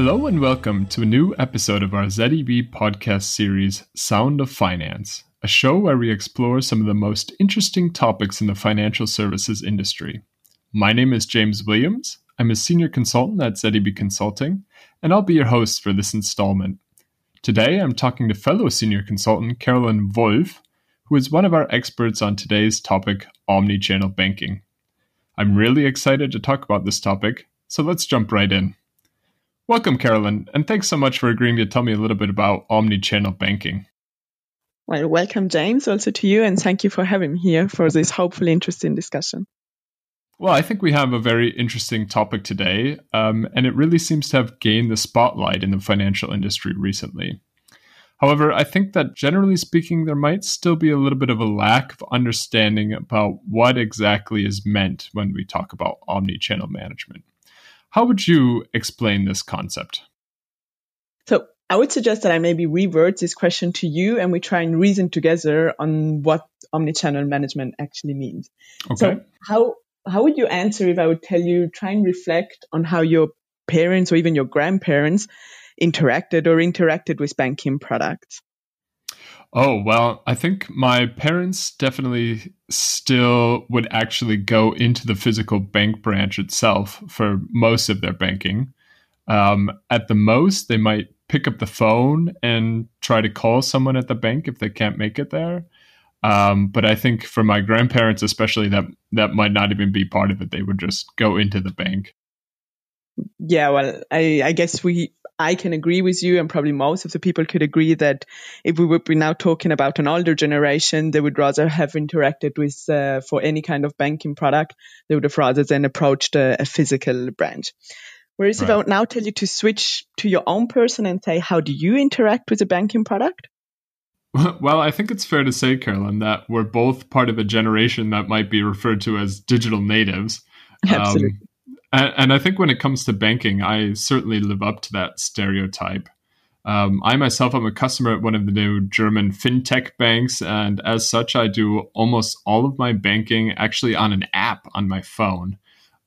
Hello and welcome to a new episode of our ZEB podcast series, Sound of Finance, a show where we explore some of the most interesting topics in the financial services industry. My name is James Williams. I'm a senior consultant at ZEB Consulting, and I'll be your host for this installment. Today, I'm talking to fellow senior consultant Carolyn Wolf, who is one of our experts on today's topic, omni-channel banking. I'm really excited to talk about this topic, so let's jump right in. Welcome, Carolyn, and thanks so much for agreeing to tell me a little bit about omni-channel banking. Well, welcome, James, also to you, and thank you for having me here for this hopefully interesting discussion. Well, I think we have a very interesting topic today, um, and it really seems to have gained the spotlight in the financial industry recently. However, I think that generally speaking, there might still be a little bit of a lack of understanding about what exactly is meant when we talk about omni channel management. How would you explain this concept? So, I would suggest that I maybe revert this question to you and we try and reason together on what omnichannel management actually means. Okay. So, how how would you answer if I would tell you try and reflect on how your parents or even your grandparents interacted or interacted with banking products? Oh, well, I think my parents definitely still would actually go into the physical bank branch itself for most of their banking. Um, at the most, they might pick up the phone and try to call someone at the bank if they can't make it there. Um, but I think for my grandparents, especially, that that might not even be part of it. They would just go into the bank. Yeah, well, I, I guess we I can agree with you, and probably most of the people could agree that if we would be now talking about an older generation, they would rather have interacted with uh, for any kind of banking product. They would have rather than approached a, a physical branch. Whereas right. if I would now tell you to switch to your own person and say, how do you interact with a banking product? Well, I think it's fair to say, Carolyn, that we're both part of a generation that might be referred to as digital natives. Absolutely. Um, and, and, I think when it comes to banking, I certainly live up to that stereotype. Um, I myself am a customer at one of the new German fintech banks, and as such, I do almost all of my banking actually on an app on my phone,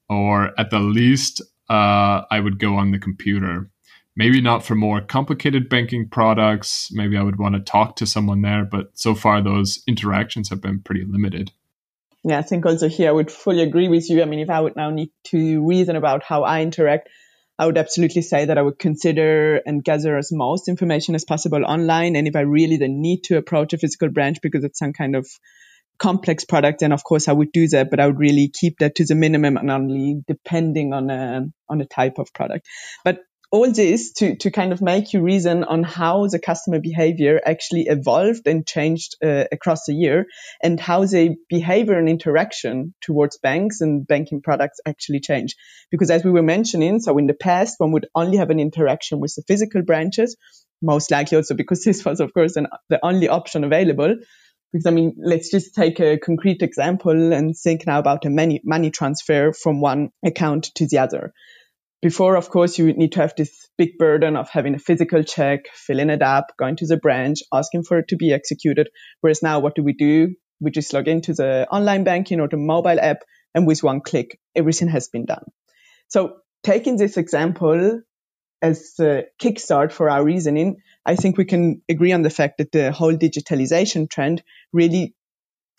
or at the least, uh, I would go on the computer. Maybe not for more complicated banking products. Maybe I would want to talk to someone there, but so far those interactions have been pretty limited. Yeah, I think also here I would fully agree with you. I mean, if I would now need to reason about how I interact, I would absolutely say that I would consider and gather as most information as possible online. And if I really then need to approach a physical branch because it's some kind of complex product, then of course I would do that, but I would really keep that to the minimum and only depending on a, on a type of product. But all this to, to kind of make you reason on how the customer behavior actually evolved and changed uh, across the year and how the behavior and interaction towards banks and banking products actually changed. Because as we were mentioning, so in the past, one would only have an interaction with the physical branches, most likely also because this was, of course, an, the only option available. Because I mean, let's just take a concrete example and think now about a money, money transfer from one account to the other. Before, of course, you need to have this big burden of having a physical check, fill in an app, going to the branch, asking for it to be executed. Whereas now, what do we do? We just log into the online banking or the mobile app, and with one click, everything has been done. So, taking this example as a kickstart for our reasoning, I think we can agree on the fact that the whole digitalization trend really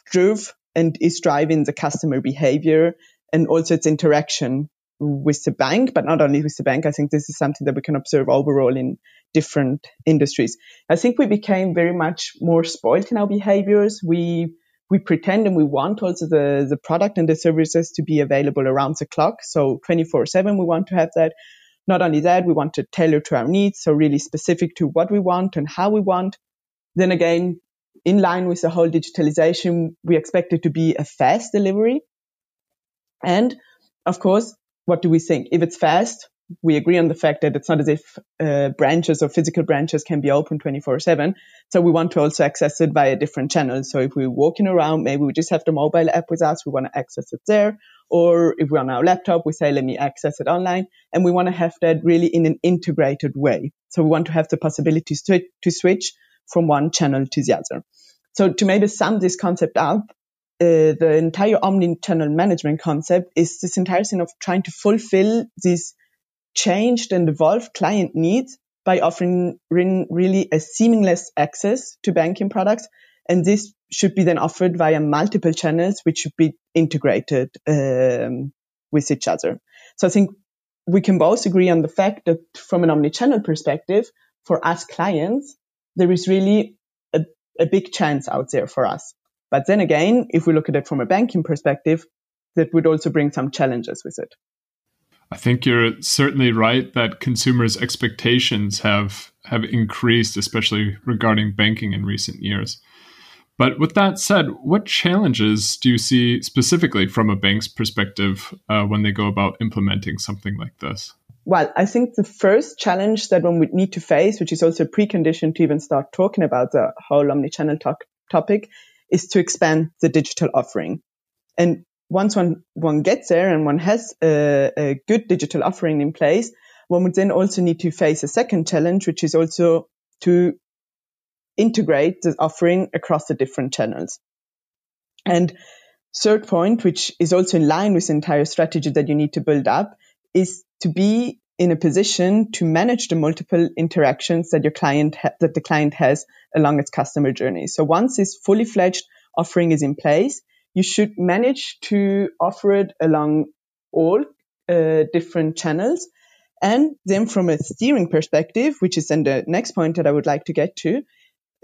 drove and is driving the customer behavior and also its interaction with the bank, but not only with the bank. I think this is something that we can observe overall in different industries. I think we became very much more spoiled in our behaviors. We we pretend and we want also the, the product and the services to be available around the clock. So 24 7, we want to have that. Not only that, we want to tailor to our needs. So really specific to what we want and how we want. Then again, in line with the whole digitalization, we expect it to be a fast delivery. And of course, what do we think? If it's fast, we agree on the fact that it's not as if uh, branches or physical branches can be open 24 7. So we want to also access it via different channels. So if we're walking around, maybe we just have the mobile app with us. We want to access it there. Or if we're on our laptop, we say, let me access it online. And we want to have that really in an integrated way. So we want to have the possibility to, to switch from one channel to the other. So to maybe sum this concept up, uh, the entire omni-channel management concept is this entire thing of trying to fulfill these changed and evolved client needs by offering really a seamless access to banking products. And this should be then offered via multiple channels, which should be integrated um, with each other. So I think we can both agree on the fact that from an omni-channel perspective, for us clients, there is really a, a big chance out there for us. But then again, if we look at it from a banking perspective, that would also bring some challenges with it. I think you're certainly right that consumers' expectations have have increased, especially regarding banking in recent years. But with that said, what challenges do you see specifically from a bank's perspective uh, when they go about implementing something like this? Well, I think the first challenge that one would need to face, which is also a precondition to even start talking about the whole omnichannel talk, topic, is to expand the digital offering. And once one, one gets there and one has a, a good digital offering in place, one would then also need to face a second challenge, which is also to integrate the offering across the different channels. And third point, which is also in line with the entire strategy that you need to build up, is to be in a position to manage the multiple interactions that your client ha- that the client has along its customer journey. So once this fully fledged offering is in place, you should manage to offer it along all uh, different channels. And then from a steering perspective, which is then the next point that I would like to get to,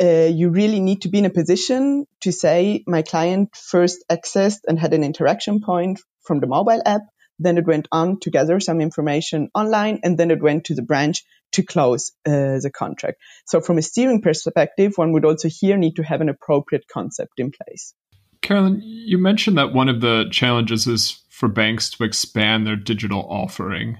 uh, you really need to be in a position to say my client first accessed and had an interaction point from the mobile app. Then it went on to gather some information online and then it went to the branch to close uh, the contract. So from a steering perspective, one would also here need to have an appropriate concept in place. Carolyn, you mentioned that one of the challenges is for banks to expand their digital offering.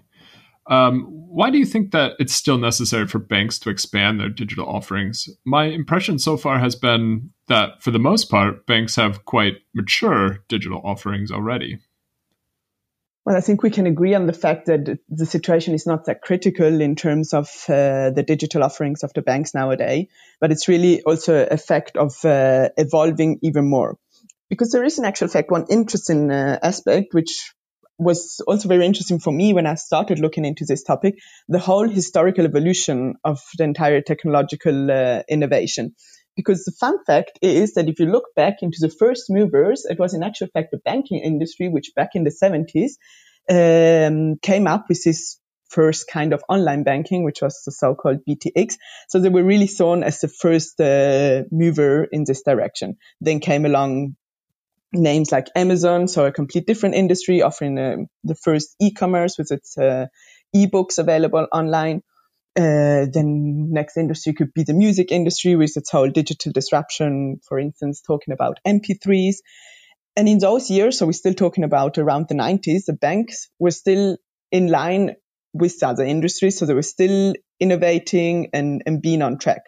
Um, why do you think that it's still necessary for banks to expand their digital offerings? My impression so far has been that, for the most part, banks have quite mature digital offerings already. Well, I think we can agree on the fact that the situation is not that critical in terms of uh, the digital offerings of the banks nowadays, but it's really also a fact of uh, evolving even more because there is in actual fact one interesting uh, aspect which was also very interesting for me when I started looking into this topic, the whole historical evolution of the entire technological uh, innovation. Because the fun fact is that if you look back into the first movers, it was in actual fact the banking industry, which back in the 70s um, came up with this first kind of online banking, which was the so-called BTX. So they were really seen as the first uh, mover in this direction. Then came along names like Amazon, so a complete different industry offering uh, the first e-commerce with its uh, e-books available online. Uh, then next industry could be the music industry with its whole digital disruption, for instance, talking about MP3s. And in those years, so we're still talking about around the 90s, the banks were still in line with the other industries. So they were still innovating and, and being on track.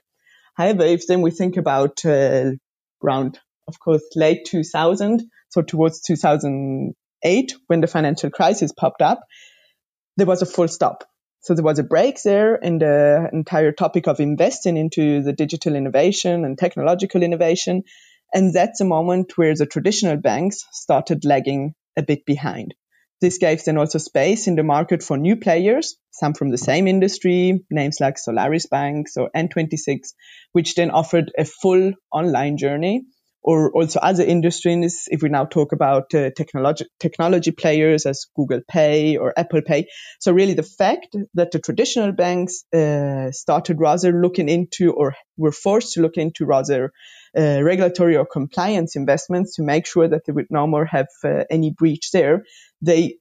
However, if then we think about uh, around of course, late 2000, so towards 2008, when the financial crisis popped up, there was a full stop. So there was a break there in the entire topic of investing into the digital innovation and technological innovation. And that's a moment where the traditional banks started lagging a bit behind. This gave then also space in the market for new players, some from the same industry, names like Solaris Banks or N26, which then offered a full online journey or also other industries. If we now talk about uh, technology, technology players as Google Pay or Apple Pay. So really the fact that the traditional banks uh, started rather looking into or were forced to look into rather uh, regulatory or compliance investments to make sure that they would no more have uh, any breach there, they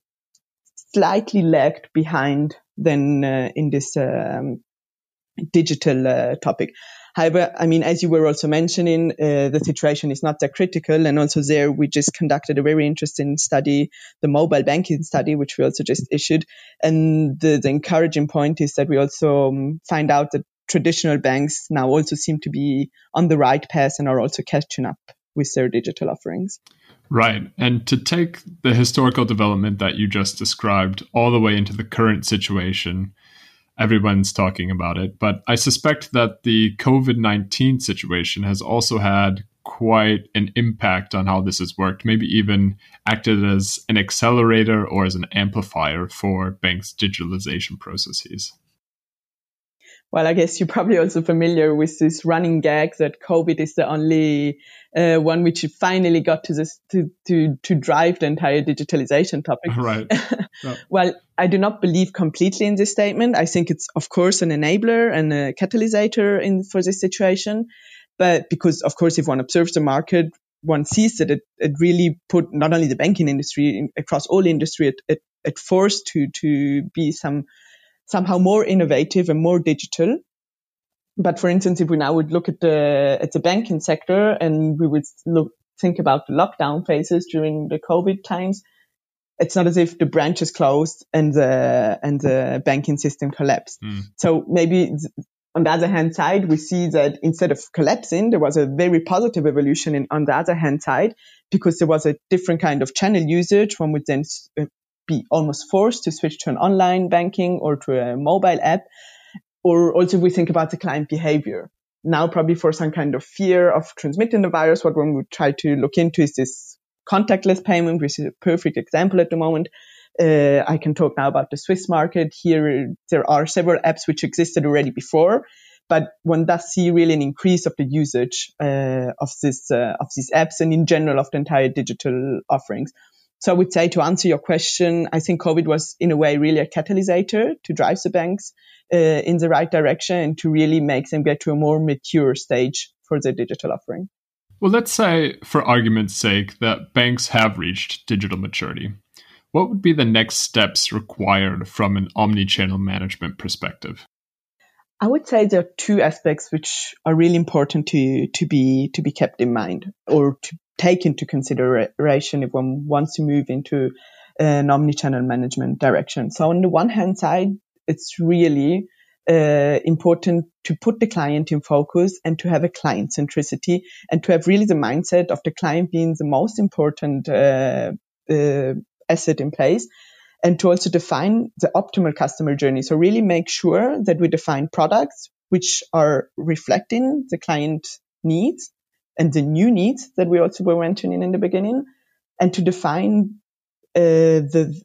slightly lagged behind than uh, in this um, digital uh, topic. However, I mean, as you were also mentioning, uh, the situation is not that critical. And also there, we just conducted a very interesting study, the mobile banking study, which we also just issued. And the, the encouraging point is that we also um, find out that traditional banks now also seem to be on the right path and are also catching up with their digital offerings. Right. And to take the historical development that you just described all the way into the current situation, everyone's talking about it. But I suspect that the COVID 19 situation has also had quite an impact on how this has worked, maybe even acted as an accelerator or as an amplifier for banks' digitalization processes. Well, I guess you're probably also familiar with this running gag that COVID is the only uh, one which finally got to this to, to to drive the entire digitalization topic. Right. Yeah. well, I do not believe completely in this statement. I think it's of course an enabler and a catalysator in for this situation, but because of course if one observes the market, one sees that it, it really put not only the banking industry in, across all industry it, it, it forced to to be some somehow more innovative and more digital. But for instance, if we now would look at the at the banking sector and we would look think about the lockdown phases during the COVID times, it's not as if the branches closed and the and the banking system collapsed. Mm. So maybe on the other hand side, we see that instead of collapsing, there was a very positive evolution in, on the other hand side because there was a different kind of channel usage. One would then uh, be almost forced to switch to an online banking or to a mobile app. Or also we think about the client behavior. Now probably for some kind of fear of transmitting the virus, what one would try to look into is this contactless payment, which is a perfect example at the moment. Uh, I can talk now about the Swiss market. Here, there are several apps which existed already before, but one does see really an increase of the usage uh, of this uh, of these apps and in general of the entire digital offerings. So I would say to answer your question, I think COVID was in a way really a catalysator to drive the banks uh, in the right direction and to really make them get to a more mature stage for their digital offering. Well, let's say, for argument's sake, that banks have reached digital maturity. What would be the next steps required from an omni-channel management perspective? I would say there are two aspects which are really important to to be to be kept in mind or to take into consideration if one wants to move into an omni-channel management direction. So on the one hand side, it's really uh, important to put the client in focus and to have a client centricity and to have really the mindset of the client being the most important uh, uh, asset in place and to also define the optimal customer journey. So really make sure that we define products which are reflecting the client needs and the new needs that we also were mentioning in the beginning, and to define uh, the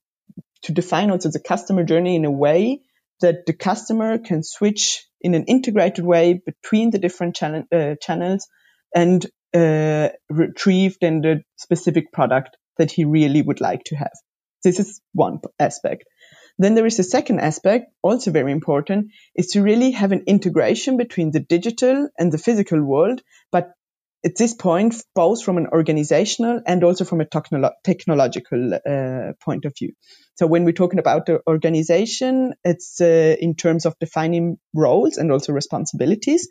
to define also the customer journey in a way that the customer can switch in an integrated way between the different channel, uh, channels and uh, retrieve then the specific product that he really would like to have. This is one aspect. Then there is a second aspect, also very important, is to really have an integration between the digital and the physical world, but at this point, both from an organizational and also from a technolo- technological uh, point of view. So when we're talking about the organization, it's uh, in terms of defining roles and also responsibilities.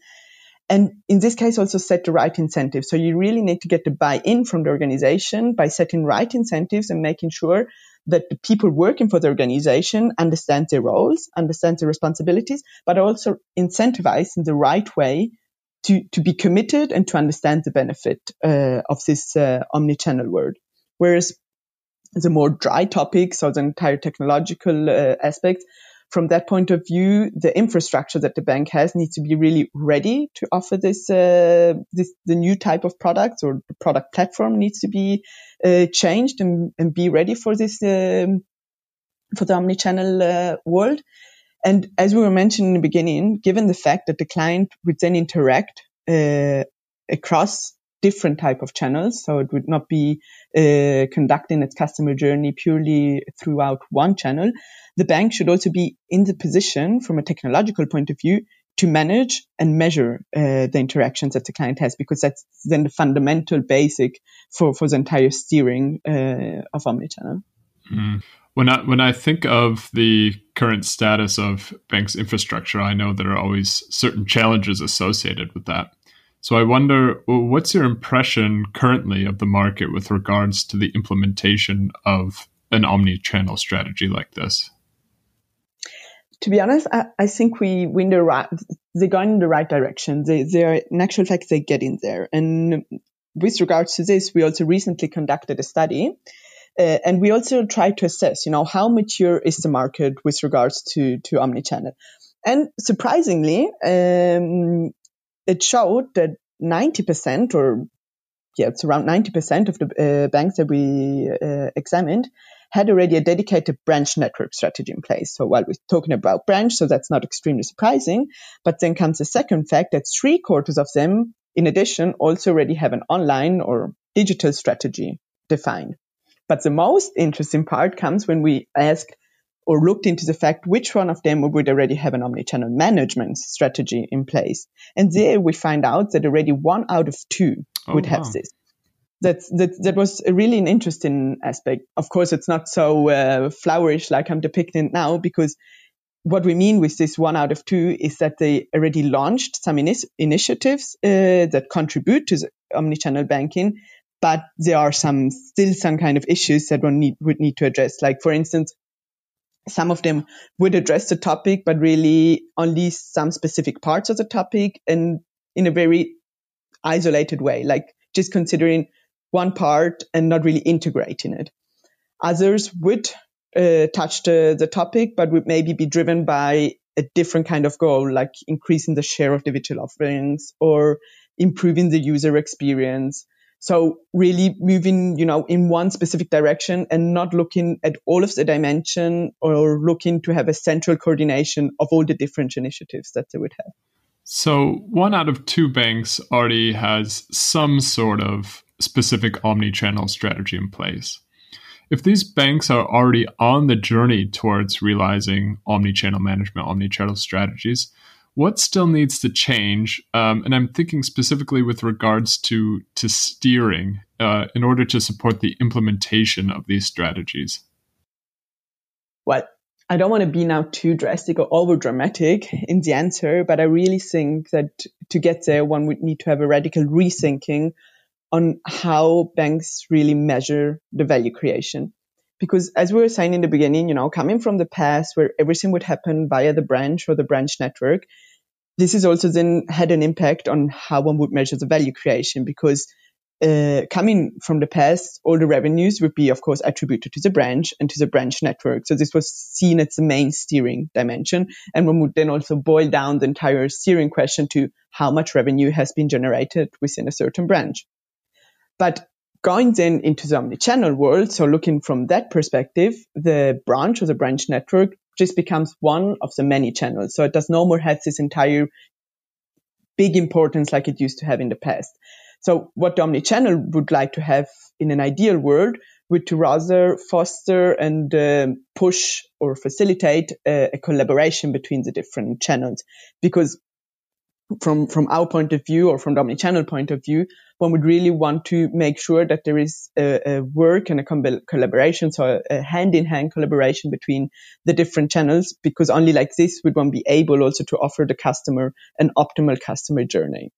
And in this case, also set the right incentives. So you really need to get the buy-in from the organization by setting right incentives and making sure that the people working for the organization understand their roles, understand their responsibilities, but also incentivize in the right way to, to be committed and to understand the benefit uh, of this uh, omni-channel world. Whereas the more dry topics or the entire technological uh, aspects, from that point of view, the infrastructure that the bank has needs to be really ready to offer this, uh, this the new type of products or the product platform needs to be uh, changed and, and, be ready for this um, for the omni-channel uh, world. And as we were mentioning in the beginning, given the fact that the client would then interact uh, across different type of channels, so it would not be uh, conducting its customer journey purely throughout one channel, the bank should also be in the position from a technological point of view to manage and measure uh, the interactions that the client has, because that's then the fundamental basic for, for the entire steering uh, of omnichannel. Mm. When I when I think of the current status of banks' infrastructure, I know there are always certain challenges associated with that. So I wonder, what's your impression currently of the market with regards to the implementation of an omni-channel strategy like this? To be honest, I, I think we, we in the right, they're going in the right direction. They, they're, in actual fact, they're getting there. And with regards to this, we also recently conducted a study uh, and we also try to assess, you know, how mature is the market with regards to, to omnichannel. And surprisingly, um, it showed that 90% or yeah, it's around 90% of the uh, banks that we uh, examined had already a dedicated branch network strategy in place. So while we're talking about branch, so that's not extremely surprising. But then comes the second fact that three quarters of them, in addition, also already have an online or digital strategy defined. But the most interesting part comes when we asked or looked into the fact which one of them would already have an omnichannel management strategy in place. And there we find out that already one out of two oh, would have this. That's, that, that was really an interesting aspect. Of course, it's not so uh, flourish like I'm depicting now because what we mean with this one out of two is that they already launched some initiatives uh, that contribute to the omnichannel banking, but there are some still some kind of issues that one need, would need to address. Like for instance, some of them would address the topic, but really only some specific parts of the topic and in a very isolated way, like just considering one part and not really integrating it. Others would uh, touch the, the topic, but would maybe be driven by a different kind of goal, like increasing the share of digital offerings or improving the user experience so really moving, you know, in one specific direction and not looking at all of the dimension or looking to have a central coordination of all the different initiatives that they would have. So one out of two banks already has some sort of specific omni-channel strategy in place. If these banks are already on the journey towards realizing omni-channel management, omni-channel strategies, what still needs to change? Um, and I'm thinking specifically with regards to to steering uh, in order to support the implementation of these strategies. Well, I don't want to be now too drastic or over dramatic in the answer, but I really think that to get there, one would need to have a radical rethinking on how banks really measure the value creation because as we were saying in the beginning, you know, coming from the past where everything would happen via the branch or the branch network, this is also then had an impact on how one would measure the value creation because uh, coming from the past, all the revenues would be, of course, attributed to the branch and to the branch network. So this was seen as the main steering dimension. And one would then also boil down the entire steering question to how much revenue has been generated within a certain branch. But Going then into the omni-channel world, so looking from that perspective, the branch or the branch network just becomes one of the many channels. So it does no more have this entire big importance like it used to have in the past. So what the omni-channel would like to have in an ideal world would to rather foster and uh, push or facilitate a, a collaboration between the different channels because from from our point of view or from the omni-channel point of view, one would really want to make sure that there is a, a work and a com- collaboration, so a, hand-in-hand collaboration between the different channels, because only like this would one be able also to offer the customer an optimal customer journey.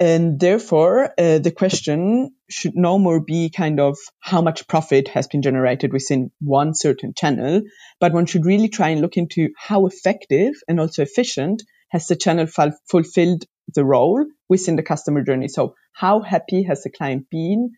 And therefore, uh, the question should no more be kind of how much profit has been generated within one certain channel, but one should really try and look into how effective and also efficient has the channel ful- fulfilled the role within the customer journey? So how happy has the client been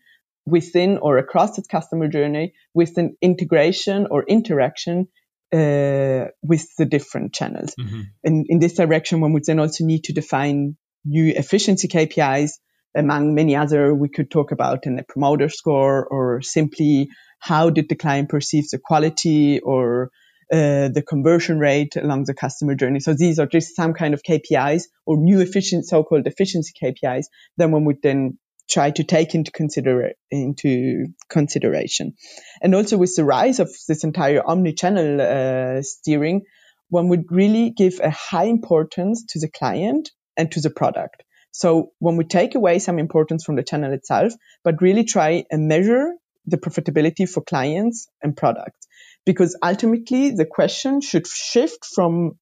within or across its customer journey with an integration or interaction uh, with the different channels? Mm-hmm. And in this direction, one would then also need to define new efficiency KPIs. Among many other, we could talk about a promoter score or simply how did the client perceive the quality or uh, the conversion rate along the customer journey. So these are just some kind of KPIs or new efficient, so-called efficiency KPIs that one would then try to take into consider into consideration. And also with the rise of this entire omni-channel uh, steering, one would really give a high importance to the client and to the product. So when we take away some importance from the channel itself, but really try and measure the profitability for clients and products because ultimately the question should shift from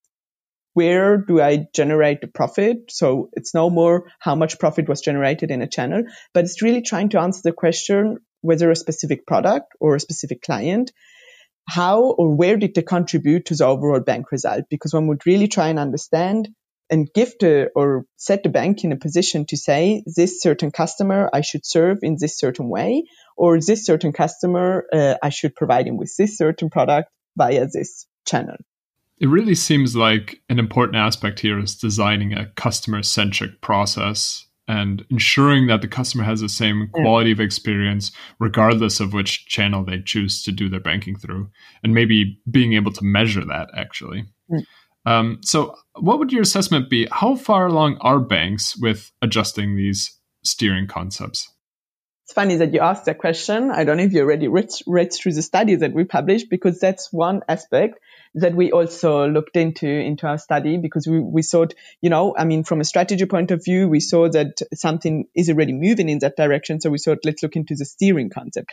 where do I generate the profit? So it's no more how much profit was generated in a channel, but it's really trying to answer the question whether a specific product or a specific client, how or where did they contribute to the overall bank result? Because one would really try and understand and give the or set the bank in a position to say this certain customer I should serve in this certain way, or this certain customer uh, I should provide him with this certain product via this channel. It really seems like an important aspect here is designing a customer centric process and ensuring that the customer has the same quality of experience regardless of which channel they choose to do their banking through and maybe being able to measure that actually mm. Um, so what would your assessment be how far along are banks with adjusting these steering concepts it's funny that you asked that question. I don't know if you already read, read through the study that we published because that's one aspect that we also looked into into our study because we, we thought, you know, I mean, from a strategy point of view, we saw that something is already moving in that direction. So we thought, let's look into the steering concept.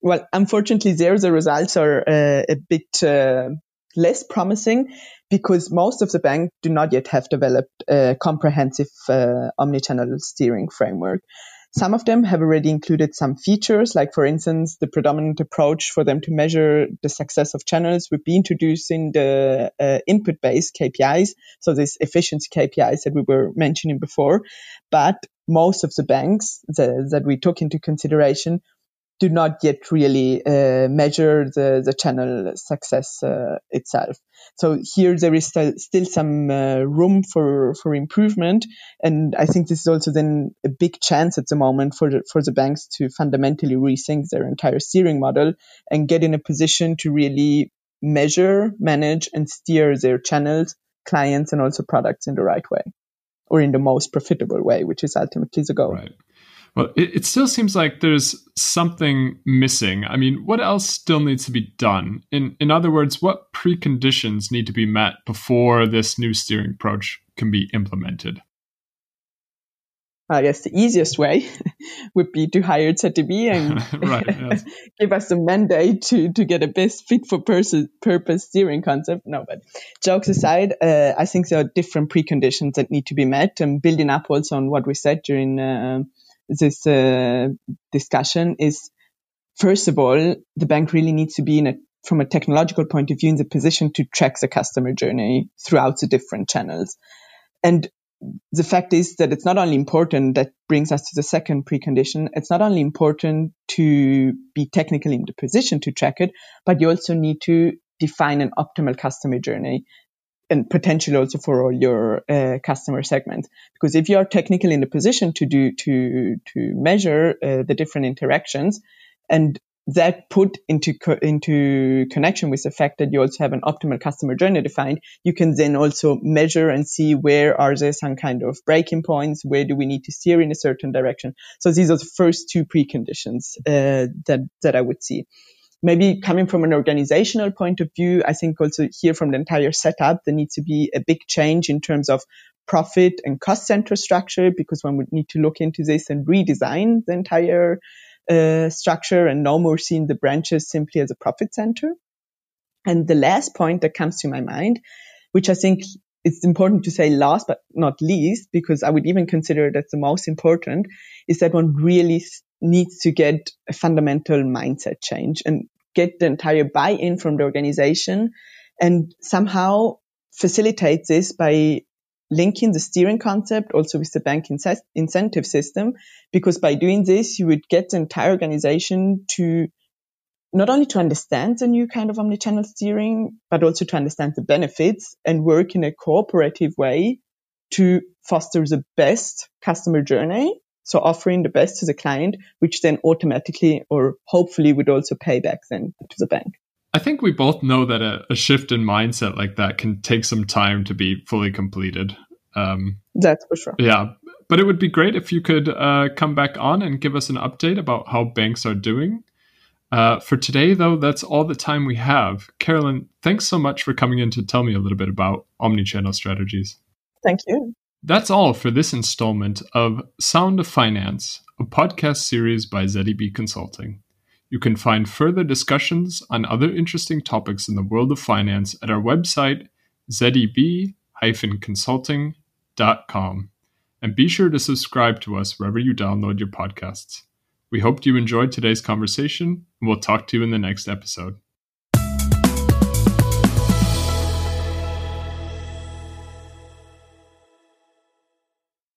Well, unfortunately, there the results are uh, a bit uh, less promising because most of the banks do not yet have developed a comprehensive uh, omnichannel steering framework. Some of them have already included some features, like for instance, the predominant approach for them to measure the success of channels would be introducing the uh, input-based KPIs, so these efficiency KPIs that we were mentioning before. But most of the banks the, that we took into consideration do not yet really uh, measure the, the channel success uh, itself. So here there is st- still some uh, room for, for improvement. And I think this is also then a big chance at the moment for the, for the banks to fundamentally rethink their entire steering model and get in a position to really measure, manage and steer their channels, clients and also products in the right way or in the most profitable way, which is ultimately the goal. Right. Well, it, it, still seems like there's something missing. I mean, what else still needs to be done? In in other words, what preconditions need to be met before this new steering approach can be implemented? I guess the easiest way would be to hire ZEB and right, yes. give us a mandate to, to get a best fit for pers- purpose steering concept. No, but jokes aside, uh, I think there are different preconditions that need to be met and building up also on what we said during uh, this uh, discussion is first of all, the bank really needs to be in a from a technological point of view in the position to track the customer journey throughout the different channels. And the fact is that it's not only important that brings us to the second precondition. It's not only important to be technically in the position to track it, but you also need to define an optimal customer journey and potentially also for all your uh, customer segments. Because if you are technically in the position to do to to measure uh, the different interactions, and that put into co- into connection with the fact that you also have an optimal customer journey defined, you can then also measure and see where are there some kind of breaking points, where do we need to steer in a certain direction. So these are the first two preconditions uh, that that I would see maybe coming from an organizational point of view, I think also here from the entire setup, there needs to be a big change in terms of profit and cost center structure because one would need to look into this and redesign the entire uh, structure and no more seeing the branches simply as a profit center. And the last point that comes to my mind, which I think it's important to say last but not least, because I would even consider as the most important, is that one really needs to get a fundamental mindset change and get the entire buy-in from the organization and somehow facilitate this by linking the steering concept also with the bank incentive system. Because by doing this you would get the entire organization to not only to understand the new kind of omnichannel steering but also to understand the benefits and work in a cooperative way to foster the best customer journey so offering the best to the client, which then automatically or hopefully would also pay back then to the bank. I think we both know that a, a shift in mindset like that can take some time to be fully completed. Um, That's for sure. Yeah. But it would be great if you could uh, come back on and give us an update about how banks are doing. Uh, for today, though, that's all the time we have. Carolyn, thanks so much for coming in to tell me a little bit about omnichannel strategies. Thank you. That's all for this installment of Sound of Finance, a podcast series by ZEB Consulting. You can find further discussions on other interesting topics in the world of finance at our website, zeb-consulting.com. And be sure to subscribe to us wherever you download your podcasts. We hope you enjoyed today's conversation, and we'll talk to you in the next episode.